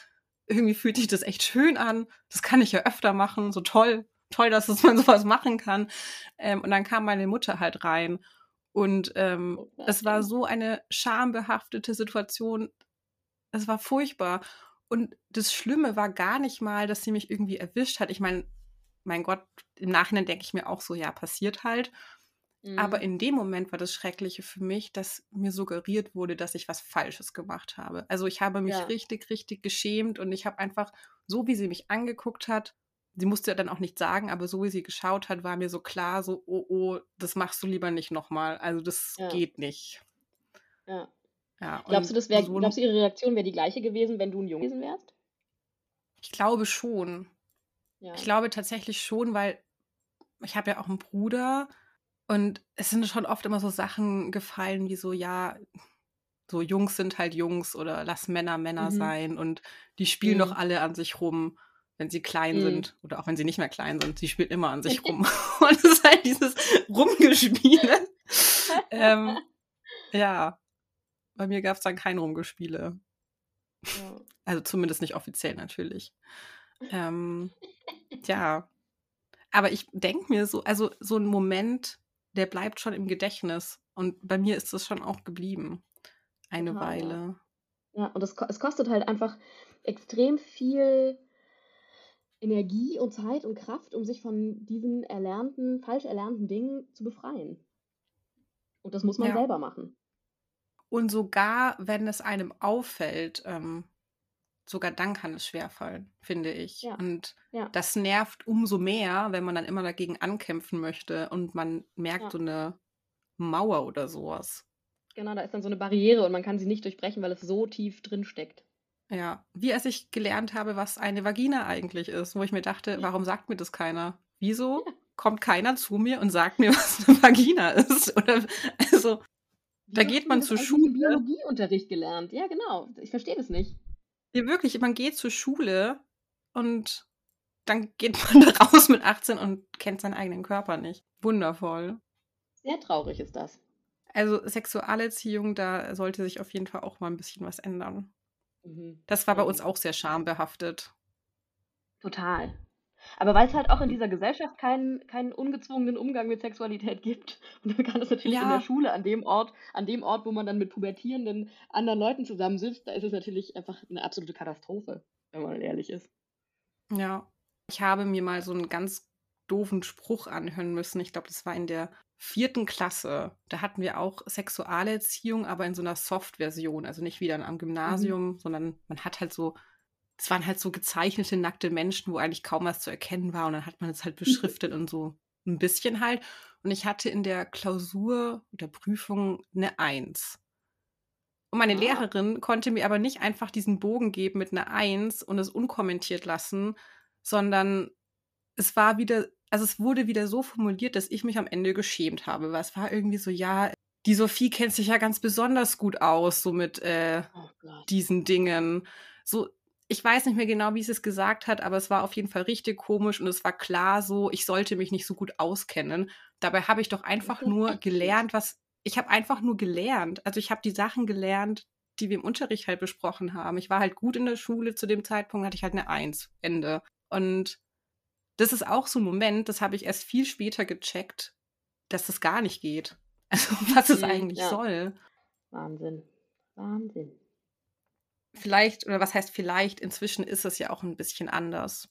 irgendwie fühlt sich das echt schön an. Das kann ich ja öfter machen, so toll toll, dass es man sowas machen kann. Ähm, und dann kam meine Mutter halt rein. Und ähm, oh es war so eine schambehaftete Situation. Es war furchtbar. Und das Schlimme war gar nicht mal, dass sie mich irgendwie erwischt hat. Ich meine, mein Gott, im Nachhinein denke ich mir auch so, ja, passiert halt. Mhm. Aber in dem Moment war das Schreckliche für mich, dass mir suggeriert wurde, dass ich was Falsches gemacht habe. Also ich habe mich ja. richtig, richtig geschämt und ich habe einfach, so wie sie mich angeguckt hat, sie musste ja dann auch nicht sagen, aber so wie sie geschaut hat, war mir so klar, so, oh, oh, das machst du lieber nicht nochmal. Also das ja. geht nicht. Ja. ja glaubst du, das wär, so glaubst du, ihre Reaktion wäre die gleiche gewesen, wenn du ein Junge gewesen wärst? Ich glaube schon. Ja. Ich glaube tatsächlich schon, weil ich habe ja auch einen Bruder Und es sind schon oft immer so Sachen gefallen wie so, ja, so Jungs sind halt Jungs oder lass Männer Männer Mhm. sein und die spielen doch Mhm. alle an sich rum, wenn sie klein Mhm. sind oder auch wenn sie nicht mehr klein sind. Sie spielen immer an sich rum. Und es ist halt dieses Rumgespiele. ähm, ja, bei mir gab es dann kein Rumgespiele. Ja. Also zumindest nicht offiziell natürlich. Ähm, ja, aber ich denke mir so, also so ein Moment, der bleibt schon im Gedächtnis. Und bei mir ist das schon auch geblieben. Eine ja. Weile. Ja, und es, es kostet halt einfach extrem viel Energie und Zeit und Kraft, um sich von diesen erlernten, falsch erlernten Dingen zu befreien. Und das muss man Ja. selber machen. Und sogar, wenn es einem auffällt, ähm, sogar dann kann es schwerfallen, finde ich. Ja. Und Ja. das nervt umso mehr, wenn man dann immer dagegen ankämpfen möchte und man merkt so eine Mauer oder sowas. Genau, da ist dann so eine Barriere und man kann sie nicht durchbrechen, weil es so tief drin steckt. Ja, wie als ich gelernt habe, was eine Vagina eigentlich ist, wo ich mir dachte, warum sagt mir das keiner? Wieso kommt keiner zu mir und sagt mir, was eine Vagina ist? Oder also, Da geht man zur Schule. Biologieunterricht gelernt. Ja, genau. Ich verstehe das nicht. ja, wirklich, man geht zur Schule und dann geht man da raus mit 18 und kennt seinen eigenen Körper nicht. Wundervoll. Sehr traurig ist das. Also Sexualerziehung, da sollte sich auf jeden Fall auch mal ein bisschen was ändern. Mhm. Das war bei Mhm. uns auch sehr schambehaftet. Total. Aber weil es halt auch in dieser Gesellschaft keinen, keinen ungezwungenen Umgang mit Sexualität gibt. Und dann kann es natürlich in Ja. der Schule, an dem Ort, an dem Ort, wo man dann mit pubertierenden anderen Leuten zusammensitzt, da ist es natürlich einfach eine absolute Katastrophe, wenn man ehrlich ist. Ja. Ich habe mir mal so einen ganz doofen Spruch anhören müssen. Ich glaube, das war in der vierten Klasse. Da hatten wir auch Sexualerziehung, aber in so einer Soft-Version. Also nicht wieder am Gymnasium, sondern man hat halt so, es waren halt so gezeichnete nackte Menschen, wo eigentlich kaum was zu erkennen war. Und dann hat man es halt beschriftet und so ein bisschen halt. Und ich hatte in der Klausur der Prüfung eine Eins. Und meine Ah. Lehrerin konnte mir aber nicht einfach diesen Bogen geben mit einer Eins und es unkommentiert lassen, sondern es war wieder, also es wurde wieder so formuliert, dass ich mich am Ende geschämt habe, weil es war irgendwie so, ja, die Sophie kennt sich ja ganz besonders gut aus, so mit äh, Oh diesen Dingen. So, ich weiß nicht mehr genau, wie sie es gesagt hat, aber es war auf jeden Fall richtig komisch und es war klar so, ich sollte mich nicht so gut auskennen. Dabei habe ich doch einfach nur gelernt, was, ich habe einfach nur gelernt. Also ich habe die Sachen gelernt, die wir im Unterricht halt besprochen haben. Ich war halt gut in der Schule, zu dem Zeitpunkt hatte ich halt eine Eins, Ende. Und das ist auch so ein Moment, das habe ich erst viel später gecheckt, dass das gar nicht geht. Also was es Mhm, eigentlich ja. soll. Wahnsinn. Wahnsinn. Vielleicht, oder was heißt vielleicht, inzwischen ist es ja auch ein bisschen anders.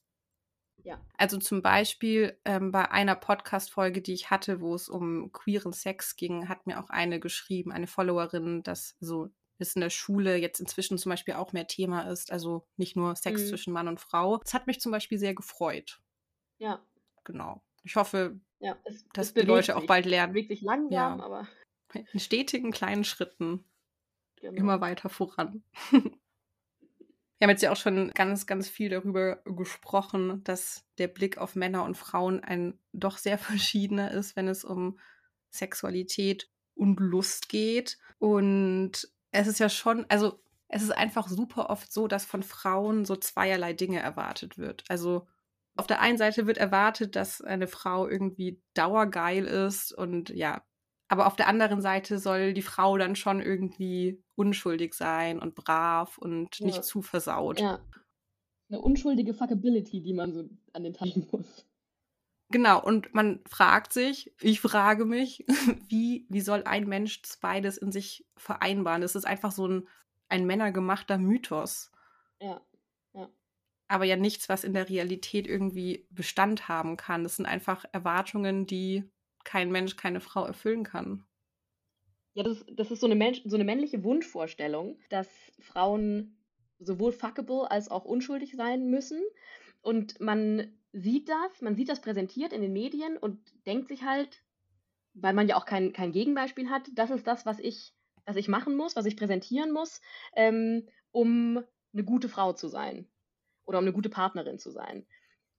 Ja. Also zum Beispiel ähm, bei einer Podcast-Folge, die ich hatte, wo es um queeren Sex ging, hat mir auch eine geschrieben, eine Followerin, dass so es in der Schule jetzt inzwischen zum Beispiel auch mehr Thema ist, also nicht nur Sex Mhm. zwischen Mann und Frau. Das hat mich zum Beispiel sehr gefreut. Ja. Genau. Ich hoffe, Ja. Es, dass es die Leute auch sich. bald Es lernen, bewegt sich langsam, Ja. aber in stetigen kleinen Schritten genau. immer weiter voran. Wir haben jetzt ja auch schon ganz, ganz viel darüber gesprochen, dass der Blick auf Männer und Frauen ein doch sehr verschiedener ist, wenn es um Sexualität und Lust geht. Und es ist ja schon, also es ist einfach super oft so, dass von Frauen so zweierlei Dinge erwartet wird. Also auf der einen Seite wird erwartet, dass eine Frau irgendwie dauergeil ist und ja, aber auf der anderen Seite soll die Frau dann schon irgendwie unschuldig sein und brav und Ja. nicht zu versaut. Ja. Eine unschuldige Fuckability, die man so an den Tag muss. Genau, und man fragt sich, ich frage mich, wie, wie soll ein Mensch das beides in sich vereinbaren? Das ist einfach so ein, ein männergemachter Mythos, Ja. Aber ja nichts, was in der Realität irgendwie Bestand haben kann. Das sind einfach Erwartungen, die kein Mensch, keine Frau erfüllen kann. Ja, das, das ist so eine, Mensch, so eine männliche Wunschvorstellung, dass Frauen sowohl fuckable als auch unschuldig sein müssen. Und man sieht das, man sieht das präsentiert in den Medien und denkt sich halt, weil man ja auch kein, kein Gegenbeispiel hat, das ist das, was ich, was ich machen muss, was ich präsentieren muss, ähm, um eine gute Frau zu sein oder um eine gute Partnerin zu sein.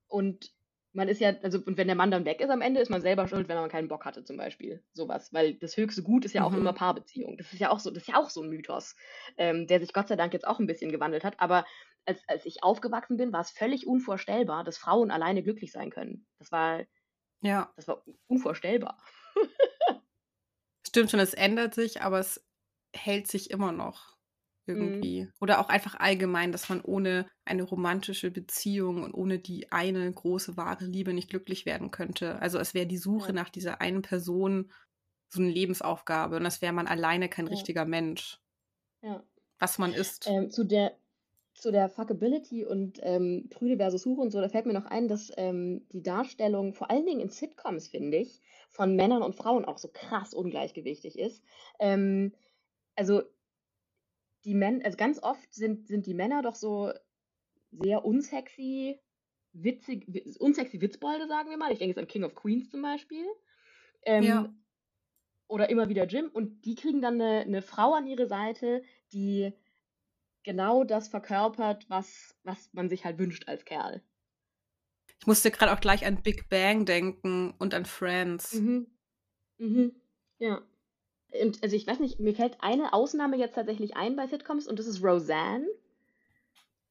Und man ist ja, also, und wenn der Mann dann weg ist am Ende, ist man selber schuld, wenn man keinen Bock hatte, zum Beispiel. Sowas. Weil das höchste Gut ist ja auch Mhm. immer Paarbeziehung. Das ist ja auch so, das ist ja auch so ein Mythos, ähm, der sich Gott sei Dank jetzt auch ein bisschen gewandelt hat. Aber als, als ich aufgewachsen bin, war es völlig unvorstellbar, dass Frauen alleine glücklich sein können. Das war, Ja, das war unvorstellbar. stimmt schon, es ändert sich, aber es hält sich immer noch Mhm. irgendwie. Oder auch einfach allgemein, dass man ohne eine romantische Beziehung und ohne die eine große wahre Liebe nicht glücklich werden könnte. Also es wäre die Suche Ja. nach dieser einen Person so eine Lebensaufgabe und das wäre man alleine kein Ja. richtiger Mensch, Ja. was man ist. Ähm, zu der zu der Fuckability und ähm, Prüde versus Hure und so, da fällt mir noch ein, dass ähm, die Darstellung, vor allen Dingen in Sitcoms, finde ich, von Männern und Frauen auch so krass ungleichgewichtig ist. Ähm, also die Männer, also ganz oft sind, sind die Männer doch so sehr unsexy, witzig, wi- unsexy Witzbolde, sagen wir mal. Ich denke jetzt an King of Queens zum Beispiel. Ähm, Ja. Oder immer wieder Jim. Und die kriegen dann eine, eine Frau an ihre Seite, die genau das verkörpert, was, was man sich halt wünscht als Kerl. Ich musste gerade auch gleich an Big Bang denken und an Friends. Mhm. Mhm. Ja. Und also ich weiß nicht, mir fällt eine Ausnahme jetzt tatsächlich ein bei Sitcoms und das ist Roseanne,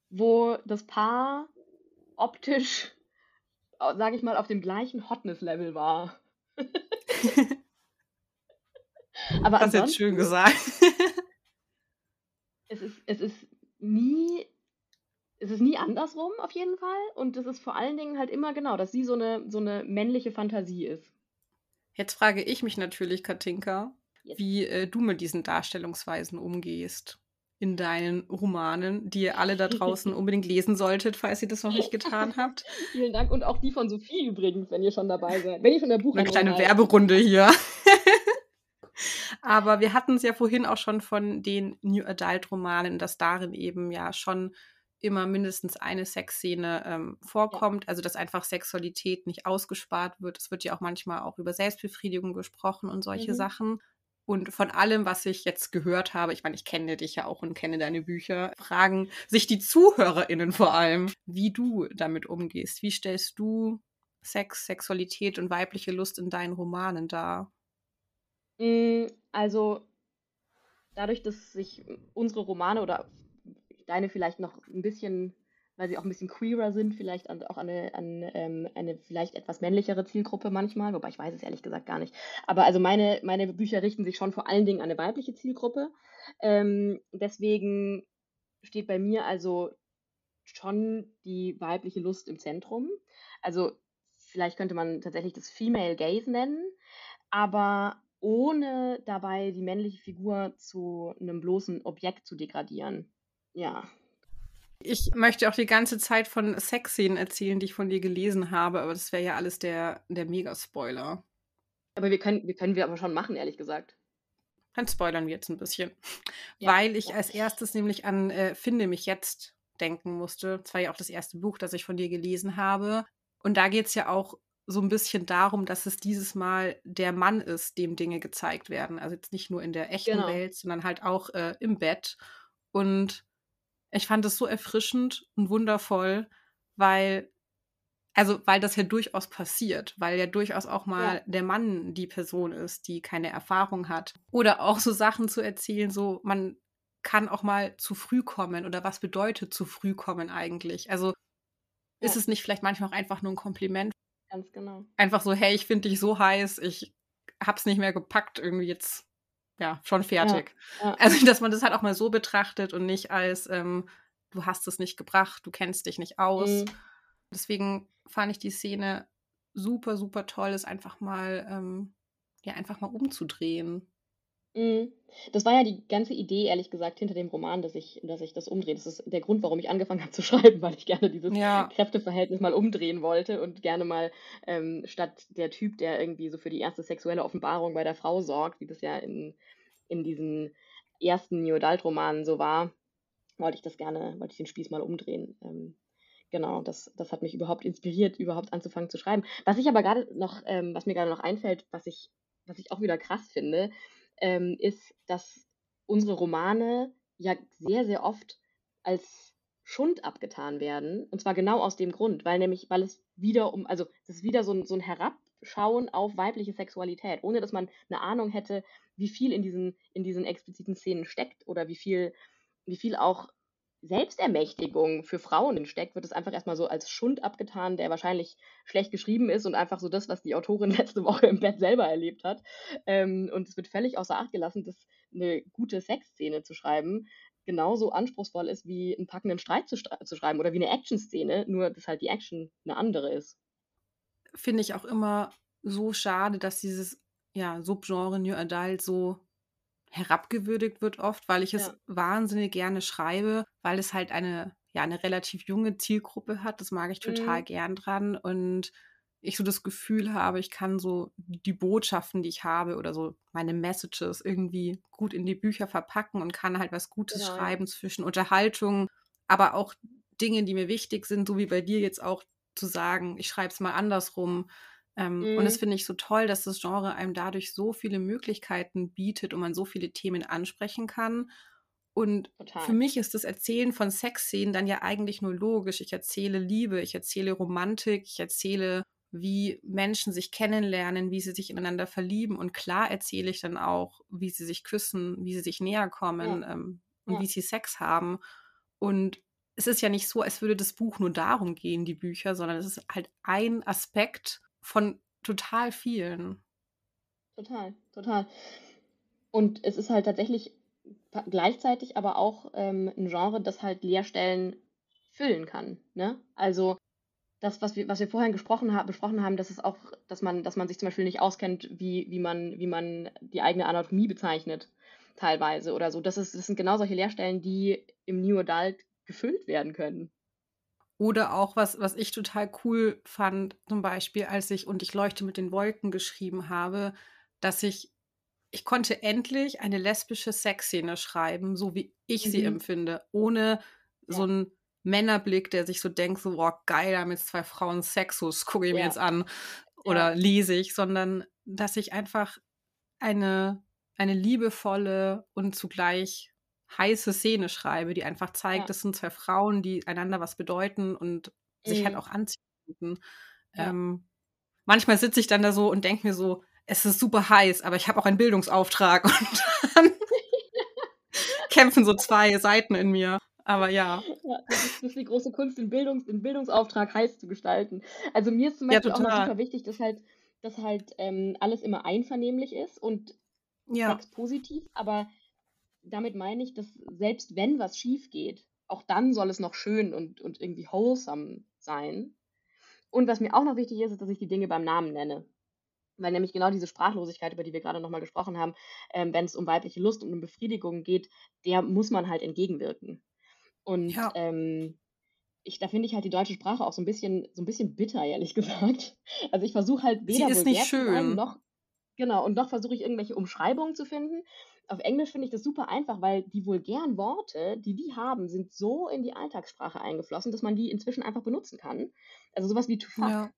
wo das Paar optisch, sage ich mal, auf dem gleichen Hotness-Level war. Aber Hast jetzt schön gesagt. es ist, es ist nie, es ist nie andersrum auf jeden Fall. Und es ist vor allen Dingen halt immer genau, dass sie so eine, so eine männliche Fantasie ist. Jetzt frage ich mich natürlich, Katinka. Wie äh, du mit diesen Darstellungsweisen umgehst in deinen Romanen, die ihr alle da draußen unbedingt lesen solltet, falls ihr das noch nicht getan habt. Vielen Dank und auch die von Sophie übrigens, wenn ihr schon dabei seid. Wenn ihr schon der Eine Buchhandlung kleine seid. Werberunde hier. Aber wir hatten es ja vorhin auch schon von den New Adult Romanen, dass darin eben ja schon immer mindestens eine Sexszene ähm, vorkommt, also dass einfach Sexualität nicht ausgespart wird. Es wird ja auch manchmal auch über Selbstbefriedigung gesprochen und solche Mhm. Sachen. Und von allem, was ich jetzt gehört habe, ich meine, ich kenne dich ja auch und kenne deine Bücher, fragen sich die ZuhörerInnen vor allem, wie du damit umgehst. Wie stellst du Sex, Sexualität und weibliche Lust in deinen Romanen dar? Mm, Also, dadurch, dass sich unsere Romane oder deine vielleicht noch ein bisschen, weil sie auch ein bisschen queerer sind, vielleicht an, auch an eine, an, ähm, eine vielleicht etwas männlichere Zielgruppe manchmal, wobei ich weiß es ehrlich gesagt gar nicht. Aber also meine, meine Bücher richten sich schon vor allen Dingen an eine weibliche Zielgruppe. Ähm, deswegen steht bei mir also schon die weibliche Lust im Zentrum. Also vielleicht könnte man tatsächlich das Female Gaze nennen, aber ohne dabei die männliche Figur zu einem bloßen Objekt zu degradieren. Ja. Ich möchte auch die ganze Zeit von Sexszenen erzählen, die ich von dir gelesen habe, aber das wäre ja alles der, der Mega-Spoiler. Aber wir können, wir können wir aber schon machen, ehrlich gesagt. Dann spoilern wir jetzt ein bisschen. Ja, Weil ich ja. als erstes nämlich an äh, Finde mich jetzt denken musste. Das war ja auch das erste Buch, das ich von dir gelesen habe. Und da geht es ja auch so ein bisschen darum, dass es dieses Mal der Mann ist, dem Dinge gezeigt werden. Also jetzt nicht nur in der echten Genau. Welt, sondern halt auch äh, im Bett. Und ich fand es so erfrischend und wundervoll, weil, also, weil das ja durchaus passiert, weil ja durchaus auch mal Ja. der Mann die Person ist, die keine Erfahrung hat. Oder auch so Sachen zu erzählen, so, man kann auch mal zu früh kommen oder was bedeutet zu früh kommen eigentlich? Also, ist Ja. es nicht vielleicht manchmal auch einfach nur ein Kompliment? Ganz genau. Einfach so, hey, ich finde dich so heiß, ich hab's nicht mehr gepackt, irgendwie jetzt, ja, schon fertig. Ja. Also, dass man das halt auch mal so betrachtet und nicht als, ähm, du hast es nicht gebracht, du kennst dich nicht aus. Mhm. Deswegen fand ich die Szene super, super toll, es einfach mal, ähm, ja, einfach mal umzudrehen. Mhm. Das war ja die ganze Idee, ehrlich gesagt, hinter dem Roman, dass ich, dass ich das umdrehe. Das ist der Grund, warum ich angefangen habe zu schreiben, weil ich gerne dieses Ja, Kräfteverhältnis mal umdrehen wollte und gerne mal ähm, statt der Typ, der irgendwie so für die erste sexuelle Offenbarung bei der Frau sorgt, wie das ja in, in diesen ersten New Adult Romanen so war, wollte ich das gerne, wollte ich den Spieß mal umdrehen. Ähm, genau, das, das hat mich überhaupt inspiriert, überhaupt anzufangen zu schreiben. Was ich aber gerade noch, ähm, was mir gerade noch einfällt, was ich, was ich auch wieder krass finde, ähm, ist, dass unsere Romane ja sehr, sehr oft als Schund abgetan werden. Und zwar genau aus dem Grund, weil nämlich, weil es wieder um, also es ist wieder so ein, so ein Herabschauen auf weibliche Sexualität, ohne dass man eine Ahnung hätte, wie viel in diesen, in diesen expliziten Szenen steckt oder wie viel, wie viel auch Selbstermächtigung für Frauen steckt, wird es einfach erstmal so als Schund abgetan, der wahrscheinlich schlecht geschrieben ist und einfach so das, was die Autorin letzte Woche im Bett selber erlebt hat. Ähm, und es wird völlig außer Acht gelassen, dass eine gute Sexszene zu schreiben genauso anspruchsvoll ist, wie einen packenden Streit zu, zu schreiben oder wie eine Action-Szene, nur dass halt die Action eine andere ist. Finde ich auch immer so schade, dass dieses ja, Subgenre New Adult so herabgewürdigt wird oft, weil ich es ja. wahnsinnig gerne schreibe, weil es halt eine, ja, eine relativ junge Zielgruppe hat. Das mag ich total mhm. gern dran. Und ich so das Gefühl habe, ich kann so die Botschaften, die ich habe oder so meine Messages irgendwie gut in die Bücher verpacken und kann halt was Gutes genau. schreiben zwischen Unterhaltung, aber auch Dinge, die mir wichtig sind, so wie bei dir jetzt auch zu sagen, ich schreibe es mal andersrum. Ähm, mhm. Und das mhm. finde ich so toll, dass das Genre einem dadurch so viele Möglichkeiten bietet und man so viele Themen ansprechen kann. Und Total. für mich ist das Erzählen von Sexszenen dann ja eigentlich nur logisch. Ich erzähle Liebe, ich erzähle Romantik, ich erzähle, wie Menschen sich kennenlernen, wie sie sich ineinander verlieben. Und klar erzähle ich dann auch, wie sie sich küssen, wie sie sich näher kommen ja. ähm, und ja. wie sie Sex haben. Und es ist ja nicht so, als würde das Buch nur darum gehen, die Bücher, sondern es ist halt ein Aspekt von total vielen. Total, total. Und es ist halt tatsächlich gleichzeitig aber auch ähm, ein Genre, das halt Leerstellen füllen kann. Ne? Also das, was wir, was wir vorhin gesprochen ha besprochen haben, dass es auch, dass man, dass man sich zum Beispiel nicht auskennt, wie, wie, man, wie man die eigene Anatomie bezeichnet, teilweise oder so. Das, ist, das sind genau solche Leerstellen, die im New Adult gefüllt werden können. Oder auch was, was ich total cool fand, zum Beispiel, als ich und ich leuchte mit den Wolken geschrieben habe, dass ich, ich konnte endlich eine lesbische Sexszene schreiben, so wie ich mhm. sie empfinde, ohne ja. so einen Männerblick, der sich so denkt, so, boah, geil, da haben jetzt zwei Frauen Sexus, gucke ich ja. mir jetzt an oder ja. lese ich, sondern dass ich einfach eine, eine liebevolle und zugleich heiße Szene schreibe, die einfach zeigt, ja. das sind zwei Frauen, die einander was bedeuten und mhm. sich halt mhm. auch anziehen. Ja. Ähm, manchmal sitze ich dann da so und denke mir so, es ist super heiß, aber ich habe auch einen Bildungsauftrag und dann kämpfen so zwei Seiten in mir. Aber ja. ja das, ist, das, ist, die große Kunst, den, Bildungs-, den Bildungsauftrag heiß zu gestalten. Also mir ist zum Beispiel ja, auch noch super wichtig, dass halt, dass halt ähm, alles immer einvernehmlich ist und ja. positiv, aber damit meine ich, dass selbst wenn was schief geht, auch dann soll es noch schön und, und irgendwie wholesome sein. Und was mir auch noch wichtig ist, ist, dass ich die Dinge beim Namen nenne. Weil nämlich genau diese Sprachlosigkeit, über die wir gerade nochmal gesprochen haben, ähm, wenn es um weibliche Lust und um Befriedigung geht, der muss man halt entgegenwirken. Und ja. ähm, ich, da finde ich halt die deutsche Sprache auch so ein bisschen, so ein bisschen bitter, ehrlich gesagt. Also ich versuche halt weder Sie ist nicht schön. noch genau und noch versuche ich irgendwelche Umschreibungen zu finden auf Englisch finde ich das super einfach, weil die vulgären Worte, die die haben, sind so in die Alltagssprache eingeflossen, dass man die inzwischen einfach benutzen kann. Also sowas wie to fuck ja.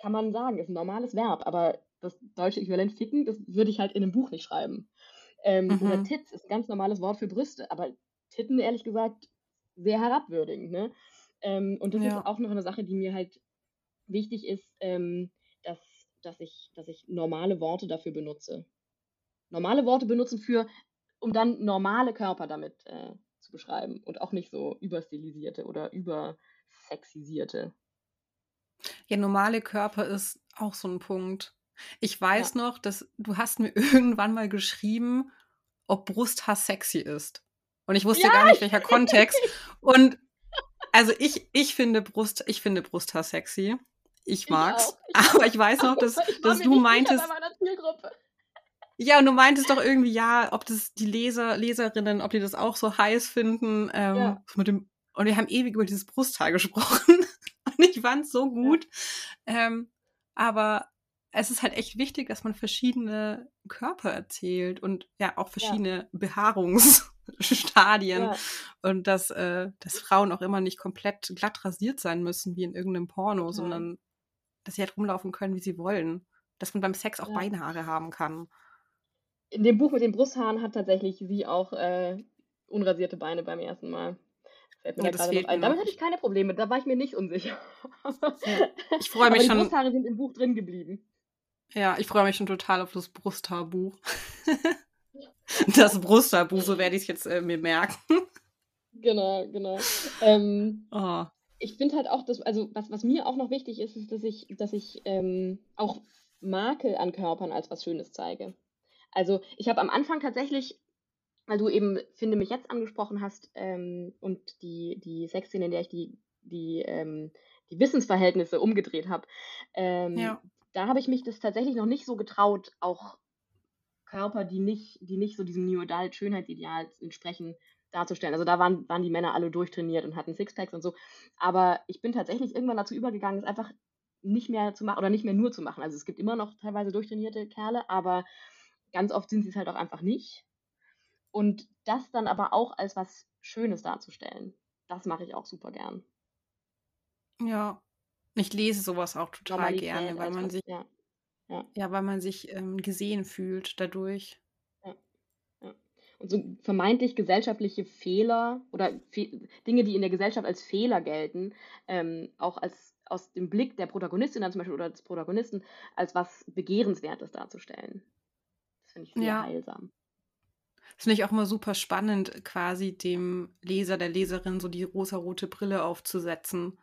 kann man sagen, ist ein normales Verb, aber das deutsche Äquivalent ficken, das würde ich halt in einem Buch nicht schreiben. Ähm, mhm. Oder Tits ist ein ganz normales Wort für Brüste, aber Titten, ehrlich gesagt, sehr herabwürdigend. Ne? Ähm, und das ja. ist auch noch eine Sache, die mir halt wichtig ist, ähm, dass, dass, ich, dass ich normale Worte dafür benutze normale Worte benutzen für, um dann normale Körper damit äh, zu beschreiben und auch nicht so überstilisierte oder übersexisierte. Ja, normale Körper ist auch so ein Punkt. Ich weiß ja. noch, dass du hast mir irgendwann mal geschrieben, ob Brusthaar sexy ist. Und ich wusste ja, gar nicht, welcher Kontext. Und also ich, ich finde Brust, ich finde Brusthaar sexy. Ich mag's. Ich ich aber ich weiß noch, dass, dass du meintest. Ja, und du meintest doch irgendwie, ja, ob das die Leser, Leserinnen, ob die das auch so heiß finden. Ähm, ja. mit dem, und wir haben ewig über dieses Brusthaar gesprochen. und ich fand es so gut. Ja. Ähm, aber es ist halt echt wichtig, dass man verschiedene Körper erzählt und ja auch verschiedene ja. Behaarungsstadien. Ja. Und dass, äh, dass Frauen auch immer nicht komplett glatt rasiert sein müssen, wie in irgendeinem Porno, okay. sondern dass sie halt rumlaufen können, wie sie wollen. Dass man beim Sex auch Beinhaare haben kann in dem Buch mit den Brusthaaren hat tatsächlich sie auch äh, unrasierte Beine beim ersten Mal. Fällt mir ja, da noch ein. Damit hatte ich keine Probleme, da war ich mir nicht unsicher. Ja. Ich freue mich schon. Die Brusthaare sind im Buch drin geblieben. Ja, ich freue mich schon total auf das Brusthaarbuch. das Brusthaarbuch, so werde ich es jetzt äh, mir merken. Genau, genau. Ähm, oh. Ich finde halt auch, dass, also was, was mir auch noch wichtig ist, ist, dass ich, dass ich ähm, auch Makel an Körpern als was Schönes zeige. Also ich habe am Anfang tatsächlich, weil du eben, finde mich jetzt angesprochen hast ähm, und die, die Sexszene, in der ich die, die, ähm, die Wissensverhältnisse umgedreht habe, ähm, ja. da habe ich mich das tatsächlich noch nicht so getraut, auch Körper, die nicht, die nicht so diesem New Adult Schönheitsideal entsprechen, darzustellen. Also da waren, waren die Männer alle durchtrainiert und hatten Sixpacks und so. Aber ich bin tatsächlich irgendwann dazu übergegangen, es einfach nicht mehr zu machen oder nicht mehr nur zu machen. Also es gibt immer noch teilweise durchtrainierte Kerle, aber ganz oft sind sie es halt auch einfach nicht. Und das dann aber auch als was Schönes darzustellen, das mache ich auch super gern. Ja, ich lese sowas auch total Normalität gerne, weil man was, sich, ja. Ja, ja, weil man sich ähm, gesehen fühlt dadurch. ja, ja. Und so vermeintlich gesellschaftliche Fehler oder Fe Dinge, die in der Gesellschaft als Fehler gelten, ähm, auch als aus dem Blick der Protagonistin dann zum Beispiel oder des Protagonisten als was Begehrenswertes darzustellen. Das finde ich sehr Ja, heilsam. das finde ich auch immer super spannend, quasi dem Leser, der Leserin so die rosarote Brille aufzusetzen.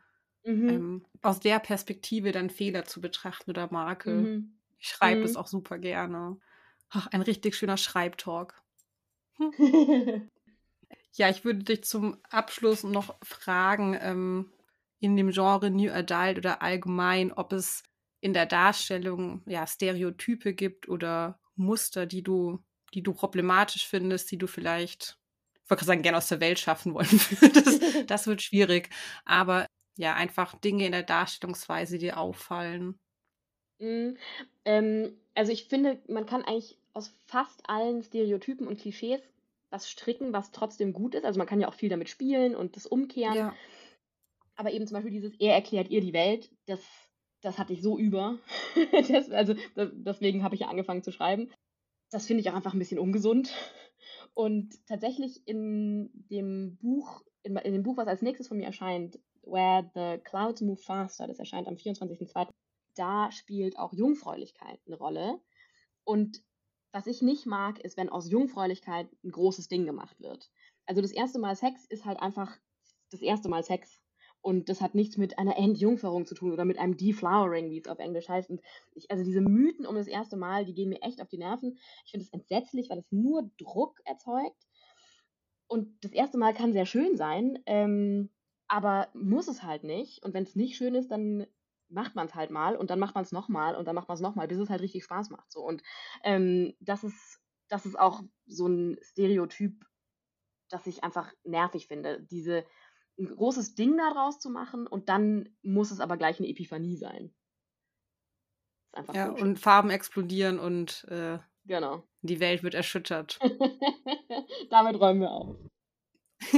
Mhm. Ähm, aus der Perspektive dann Fehler zu betrachten oder Makel. Mhm. Ich schreibe das Mhm. auch super gerne. Ach, ein richtig schöner Schreibtalk. Hm. Ja, ich würde dich zum Abschluss noch fragen, ähm, in dem Genre New Adult oder allgemein, ob es in der Darstellung ja Stereotype gibt oder Muster, die du, die du problematisch findest, die du vielleicht, ich wollte gerade sagen, gerne aus der Welt schaffen wollen würdest. Das wird schwierig. Aber ja, einfach Dinge in der Darstellungsweise, die dir auffallen. Mhm. Ähm, also ich finde, man kann eigentlich aus fast allen Stereotypen und Klischees was stricken, was trotzdem gut ist. Also man kann ja auch viel damit spielen und das umkehren. Ja. Aber eben zum Beispiel dieses, er erklärt ihr die Welt, das, das hatte ich so über. das, also das, deswegen habe ich ja angefangen zu schreiben. Das finde ich auch einfach ein bisschen ungesund. Und tatsächlich in dem Buch, in, in dem Buch, was als nächstes von mir erscheint, Where the Clouds Move Faster, das erscheint am 24.02., da spielt auch Jungfräulichkeit eine Rolle. Und was ich nicht mag, ist, wenn aus Jungfräulichkeit ein großes Ding gemacht wird. Also das erste Mal Sex ist halt einfach das erste Mal Sex. Und das hat nichts mit einer Entjungferung zu tun oder mit einem Deflowering, wie es auf Englisch heißt. Und ich, also diese Mythen um das erste Mal, die gehen mir echt auf die Nerven. Ich finde es entsetzlich, weil es nur Druck erzeugt. Und das erste Mal kann sehr schön sein, ähm, aber muss es halt nicht. Und wenn es nicht schön ist, dann macht man es halt mal und dann macht man es nochmal und dann macht man es nochmal, bis es halt richtig Spaß macht. So. Und ähm, das, ist, das ist auch so ein Stereotyp, das ich einfach nervig finde. Diese ein großes Ding daraus zu machen und dann muss es aber gleich eine Epiphanie sein. Ja, und Farben explodieren und äh, genau. die Welt wird erschüttert. Damit räumen wir auf.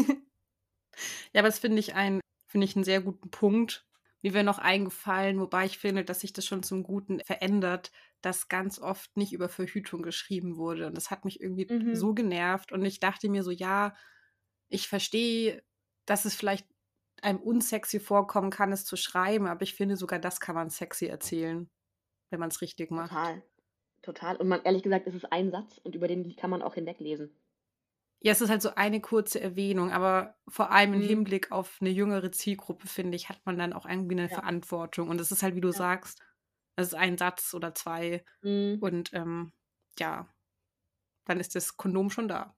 ja, aber das finde ich, ein, find ich einen sehr guten Punkt. Mir wäre noch eingefallen, wobei ich finde, dass sich das schon zum Guten verändert, dass ganz oft nicht über Verhütung geschrieben wurde. Und das hat mich irgendwie mhm. so genervt. Und ich dachte mir so, ja, ich verstehe, dass es vielleicht einem unsexy vorkommen kann, es zu schreiben, aber ich finde, sogar das kann man sexy erzählen, wenn man es richtig macht. Total. Total. Und man, ehrlich gesagt, ist es ein Satz und über den kann man auch hinweglesen. Ja, es ist halt so eine kurze Erwähnung, aber vor allem im mhm. Hinblick auf eine jüngere Zielgruppe, finde ich, hat man dann auch irgendwie eine ja. Verantwortung. Und es ist halt, wie du ja. sagst, es ist ein Satz oder zwei. Mhm. Und ähm, ja, dann ist das Kondom schon da.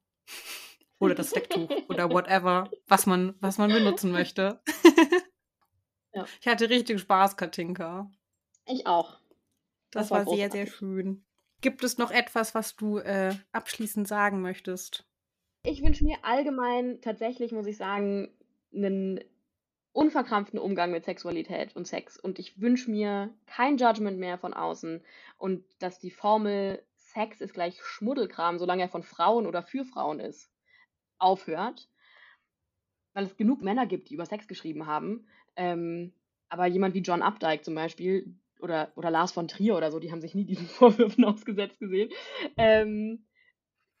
Oder das Decktuch oder whatever, was man, was man benutzen möchte. ja. Ich hatte richtig Spaß, Katinka. Ich auch. Das, das war, war sehr, sehr schön. Gibt es noch etwas, was du äh, abschließend sagen möchtest? Ich wünsche mir allgemein tatsächlich, muss ich sagen, einen unverkrampften Umgang mit Sexualität und Sex. Und ich wünsche mir kein Judgment mehr von außen und dass die Formel Sex ist gleich Schmuddelkram, solange er von Frauen oder für Frauen ist, aufhört. Weil es genug Männer gibt, die über Sex geschrieben haben. Ähm, aber jemand wie John Updike zum Beispiel oder, oder Lars von Trier oder so, die haben sich nie diesen Vorwürfen ausgesetzt gesehen. Ähm,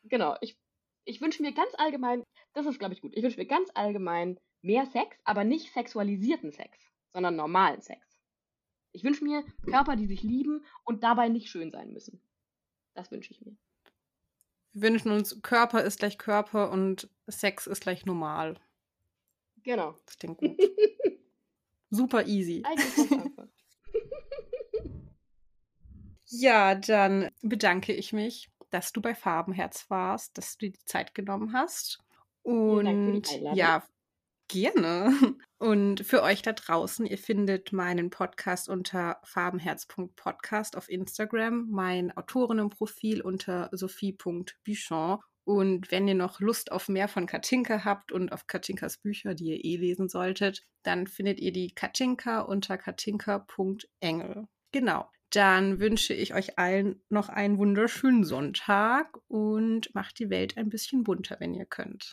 genau, ich ich wünsche mir ganz allgemein, das ist, glaube ich, gut, ich wünsche mir ganz allgemein mehr Sex, aber nicht sexualisierten Sex, sondern normalen Sex. Ich wünsche mir Körper, die sich lieben und dabei nicht schön sein müssen. Das wünsche ich mir. Wir wünschen uns, Körper ist gleich Körper und Sex ist gleich normal. Genau. Das klingt gut. Super easy. Eigentlich einfach. ja, dann bedanke ich mich, dass du bei Farbenherz warst, dass du dir die Zeit genommen hast. Und ja, gerne. Und für euch da draußen, ihr findet meinen Podcast unter farbenherz.podcast auf Instagram, mein Autorinnenprofil unter sophie.buchon. Und wenn ihr noch Lust auf mehr von Katinka habt und auf Katinkas Bücher, die ihr eh lesen solltet, dann findet ihr die Katinka unter katinka.engel. Genau. Dann wünsche ich euch allen noch einen wunderschönen Sonntag und macht die Welt ein bisschen bunter, wenn ihr könnt.